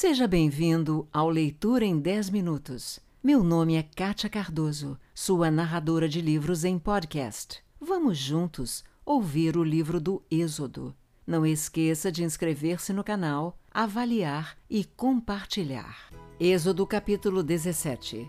Seja bem-vindo ao Leitura em 10 Minutos. Meu nome é Kátia Cardoso, sua narradora de livros em podcast. Vamos juntos ouvir o livro do Êxodo. Não esqueça de inscrever-se no canal, avaliar e compartilhar. Êxodo capítulo 17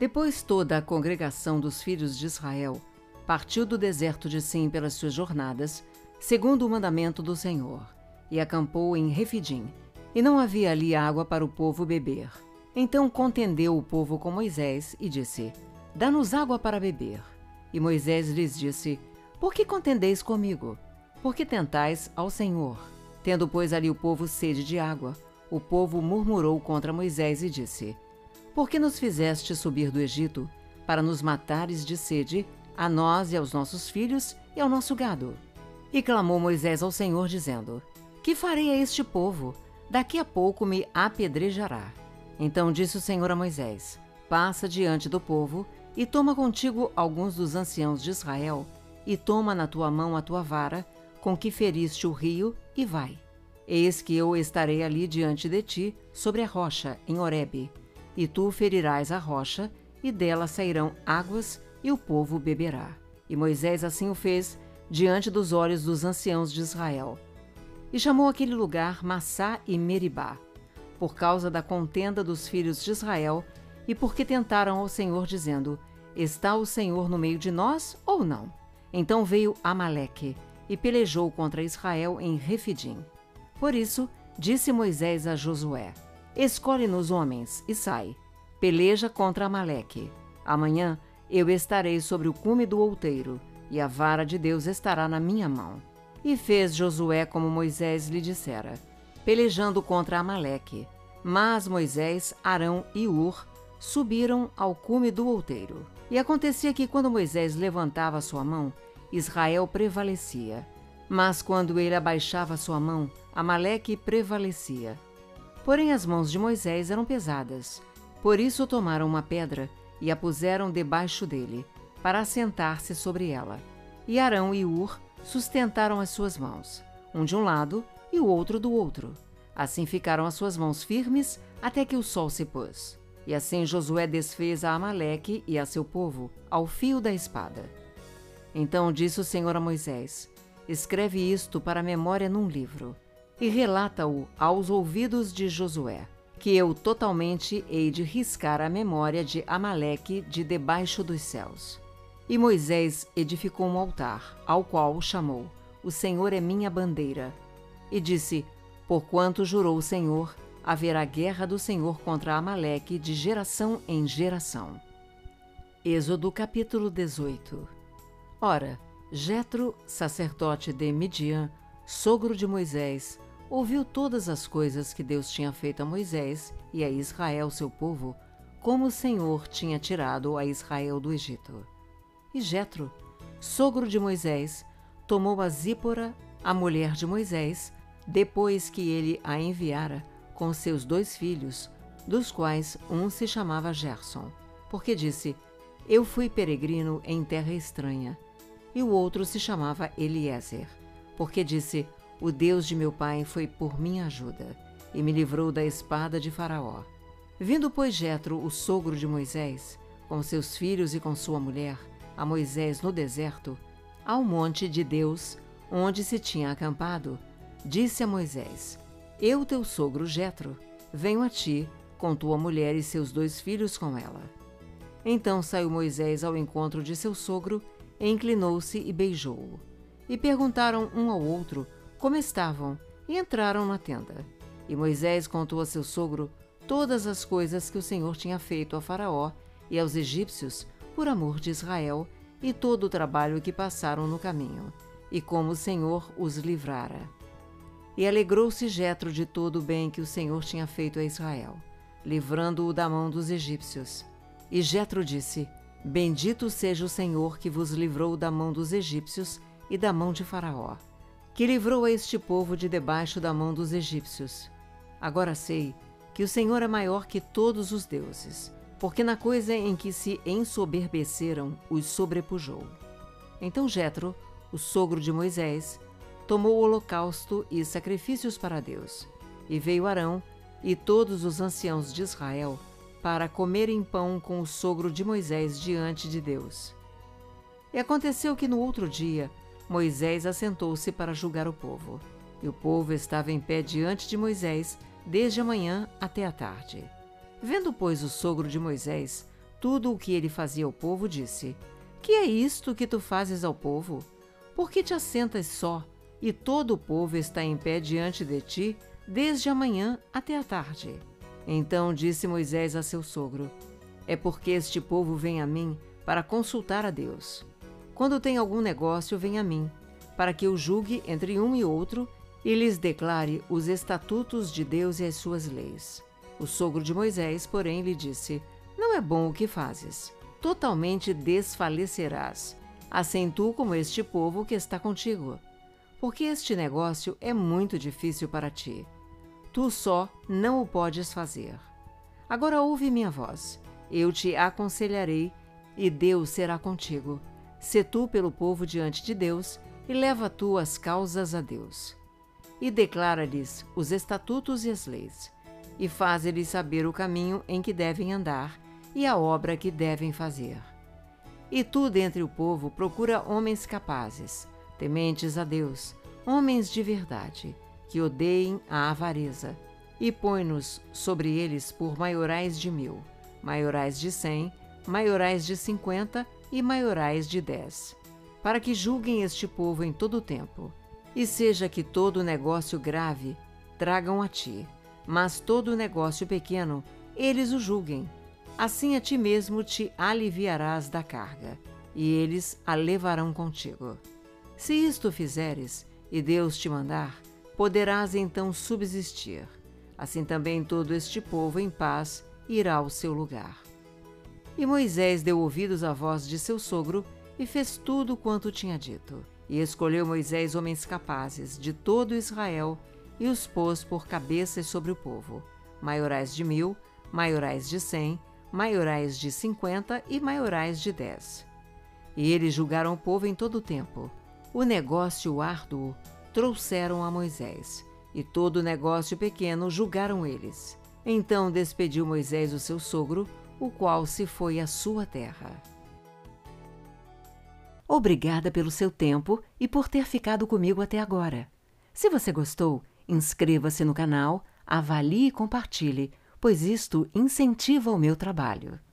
Depois toda a congregação dos filhos de Israel partiu do deserto de Sim pelas suas jornadas, segundo o mandamento do Senhor, e acampou em Refidim, e não havia ali água para o povo beber. Então contendeu o povo com Moisés e disse: Dá-nos água para beber. E Moisés lhes disse: Por que contendeis comigo? Por que tentais ao Senhor? Tendo, pois, ali o povo sede de água, o povo murmurou contra Moisés e disse: Por que nos fizeste subir do Egito para nos matares de sede, a nós e aos nossos filhos e ao nosso gado? E clamou Moisés ao Senhor, dizendo: Que farei a este povo? Daqui a pouco me apedrejará. Então disse o Senhor a Moisés: Passa diante do povo e toma contigo alguns dos anciãos de Israel, e toma na tua mão a tua vara, com que feriste o rio, e vai. Eis que eu estarei ali diante de ti, sobre a rocha, em Horebe, e tu ferirás a rocha, e dela sairão águas, e o povo beberá. E Moisés assim o fez, diante dos olhos dos anciãos de Israel. E chamou aquele lugar Massá e Meribá, por causa da contenda dos filhos de Israel e porque tentaram ao Senhor, dizendo: Está o Senhor no meio de nós ou não? Então veio Amaleque e pelejou contra Israel em Refidim. Por isso, disse Moisés a Josué: Escolhe-nos homens e sai. Peleja contra Amaleque. Amanhã eu estarei sobre o cume do outeiro, e a vara de Deus estará na minha mão. E fez Josué como Moisés lhe dissera pelejando contra Amaleque. Mas Moisés, Arão e Ur subiram ao cume do outeiro. E acontecia que quando Moisés levantava sua mão, Israel prevalecia. Mas quando ele abaixava sua mão, Amaleque prevalecia. Porém as mãos de Moisés eram pesadas. Por isso tomaram uma pedra e a puseram debaixo dele, para assentar-se sobre ela. E Arão e Ur sustentaram as suas mãos, um de um lado e o outro do outro. Assim ficaram as suas mãos firmes até que o sol se pôs. E assim Josué desfez a Amaleque e a seu povo ao fio da espada. Então disse o Senhor a Moisés: Escreve isto para a memória num livro e relata-o aos ouvidos de Josué, que eu totalmente hei de riscar a memória de Amaleque de debaixo dos céus. E Moisés edificou um altar, ao qual chamou: O Senhor é minha bandeira e disse: Porquanto jurou o Senhor, haverá guerra do Senhor contra Amaleque de geração em geração. Êxodo capítulo 18 Ora, Jetro, sacerdote de Midian, sogro de Moisés, ouviu todas as coisas que Deus tinha feito a Moisés e a Israel, seu povo, como o Senhor tinha tirado a Israel do Egito. E Jetro, sogro de Moisés, tomou a Zípora, a mulher de Moisés, depois que ele a enviara com seus dois filhos, dos quais um se chamava Gerson, porque disse: Eu fui peregrino em terra estranha. E o outro se chamava Eliezer, porque disse: O Deus de meu pai foi por minha ajuda e me livrou da espada de Faraó. Vindo, pois, Jetro, o sogro de Moisés, com seus filhos e com sua mulher, a Moisés no deserto, ao monte de Deus, onde se tinha acampado, disse a Moisés: Eu, teu sogro Jetro, venho a ti com tua mulher e seus dois filhos com ela. Então saiu Moisés ao encontro de seu sogro, inclinou-se e beijou-o. E perguntaram um ao outro como estavam, e entraram na tenda. E Moisés contou a seu sogro todas as coisas que o Senhor tinha feito a Faraó e aos egípcios por amor de Israel e todo o trabalho que passaram no caminho, e como o Senhor os livrara. E alegrou-se Jetro de todo o bem que o Senhor tinha feito a Israel, livrando-o da mão dos egípcios. E Jetro disse: Bendito seja o Senhor que vos livrou da mão dos egípcios e da mão de Faraó, que livrou a este povo de debaixo da mão dos egípcios. Agora sei que o Senhor é maior que todos os deuses, porque na coisa em que se ensoberbeceram os sobrepujou. Então Jetro, o sogro de Moisés, tomou o holocausto e sacrifícios para Deus. E veio Arão, e todos os anciãos de Israel para comerem pão com o sogro de Moisés diante de Deus. E aconteceu que no outro dia Moisés assentou-se para julgar o povo. E o povo estava em pé diante de Moisés desde a manhã até a tarde. Vendo, pois, o sogro de Moisés tudo o que ele fazia ao povo, disse: Que é isto que tu fazes ao povo? Por que te assentas só, e todo o povo está em pé diante de ti, desde a manhã até a tarde? Então disse Moisés a seu sogro: É porque este povo vem a mim para consultar a Deus. Quando tem algum negócio, vem a mim, para que eu julgue entre um e outro e lhes declare os estatutos de Deus e as suas leis. O sogro de Moisés, porém, lhe disse: Não é bom o que fazes. Totalmente desfalecerás, assim tu como este povo que está contigo. Porque este negócio é muito difícil para ti. Tu só não o podes fazer. Agora ouve minha voz. Eu te aconselharei, e Deus será contigo. Se tu pelo povo diante de Deus, e leva tu as causas a Deus e declara-lhes os estatutos e as leis, e faz-lhes saber o caminho em que devem andar e a obra que devem fazer. E tu, dentre o povo, procura homens capazes, tementes a Deus, homens de verdade, que odeiem a avareza, e põe-nos sobre eles por maiorais de mil, maiorais de cem, maiorais de cinquenta e maiorais de dez, para que julguem este povo em todo o tempo e seja que todo negócio grave tragam a ti, mas todo negócio pequeno eles o julguem. Assim a ti mesmo te aliviarás da carga, e eles a levarão contigo. Se isto fizeres, e Deus te mandar, poderás então subsistir. Assim também todo este povo em paz irá ao seu lugar. E Moisés deu ouvidos à voz de seu sogro e fez tudo quanto tinha dito. E escolheu Moisés homens capazes de todo Israel e os pôs por cabeças sobre o povo, maiorais de mil, maiorais de cem, maiorais de cinquenta e maiorais de dez. E eles julgaram o povo em todo o tempo. O negócio árduo trouxeram a Moisés, e todo o negócio pequeno julgaram eles. Então despediu Moisés o seu sogro, o qual se foi à sua terra. Obrigada pelo seu tempo e por ter ficado comigo até agora. Se você gostou, inscreva-se no canal, avalie e compartilhe, pois isto incentiva o meu trabalho.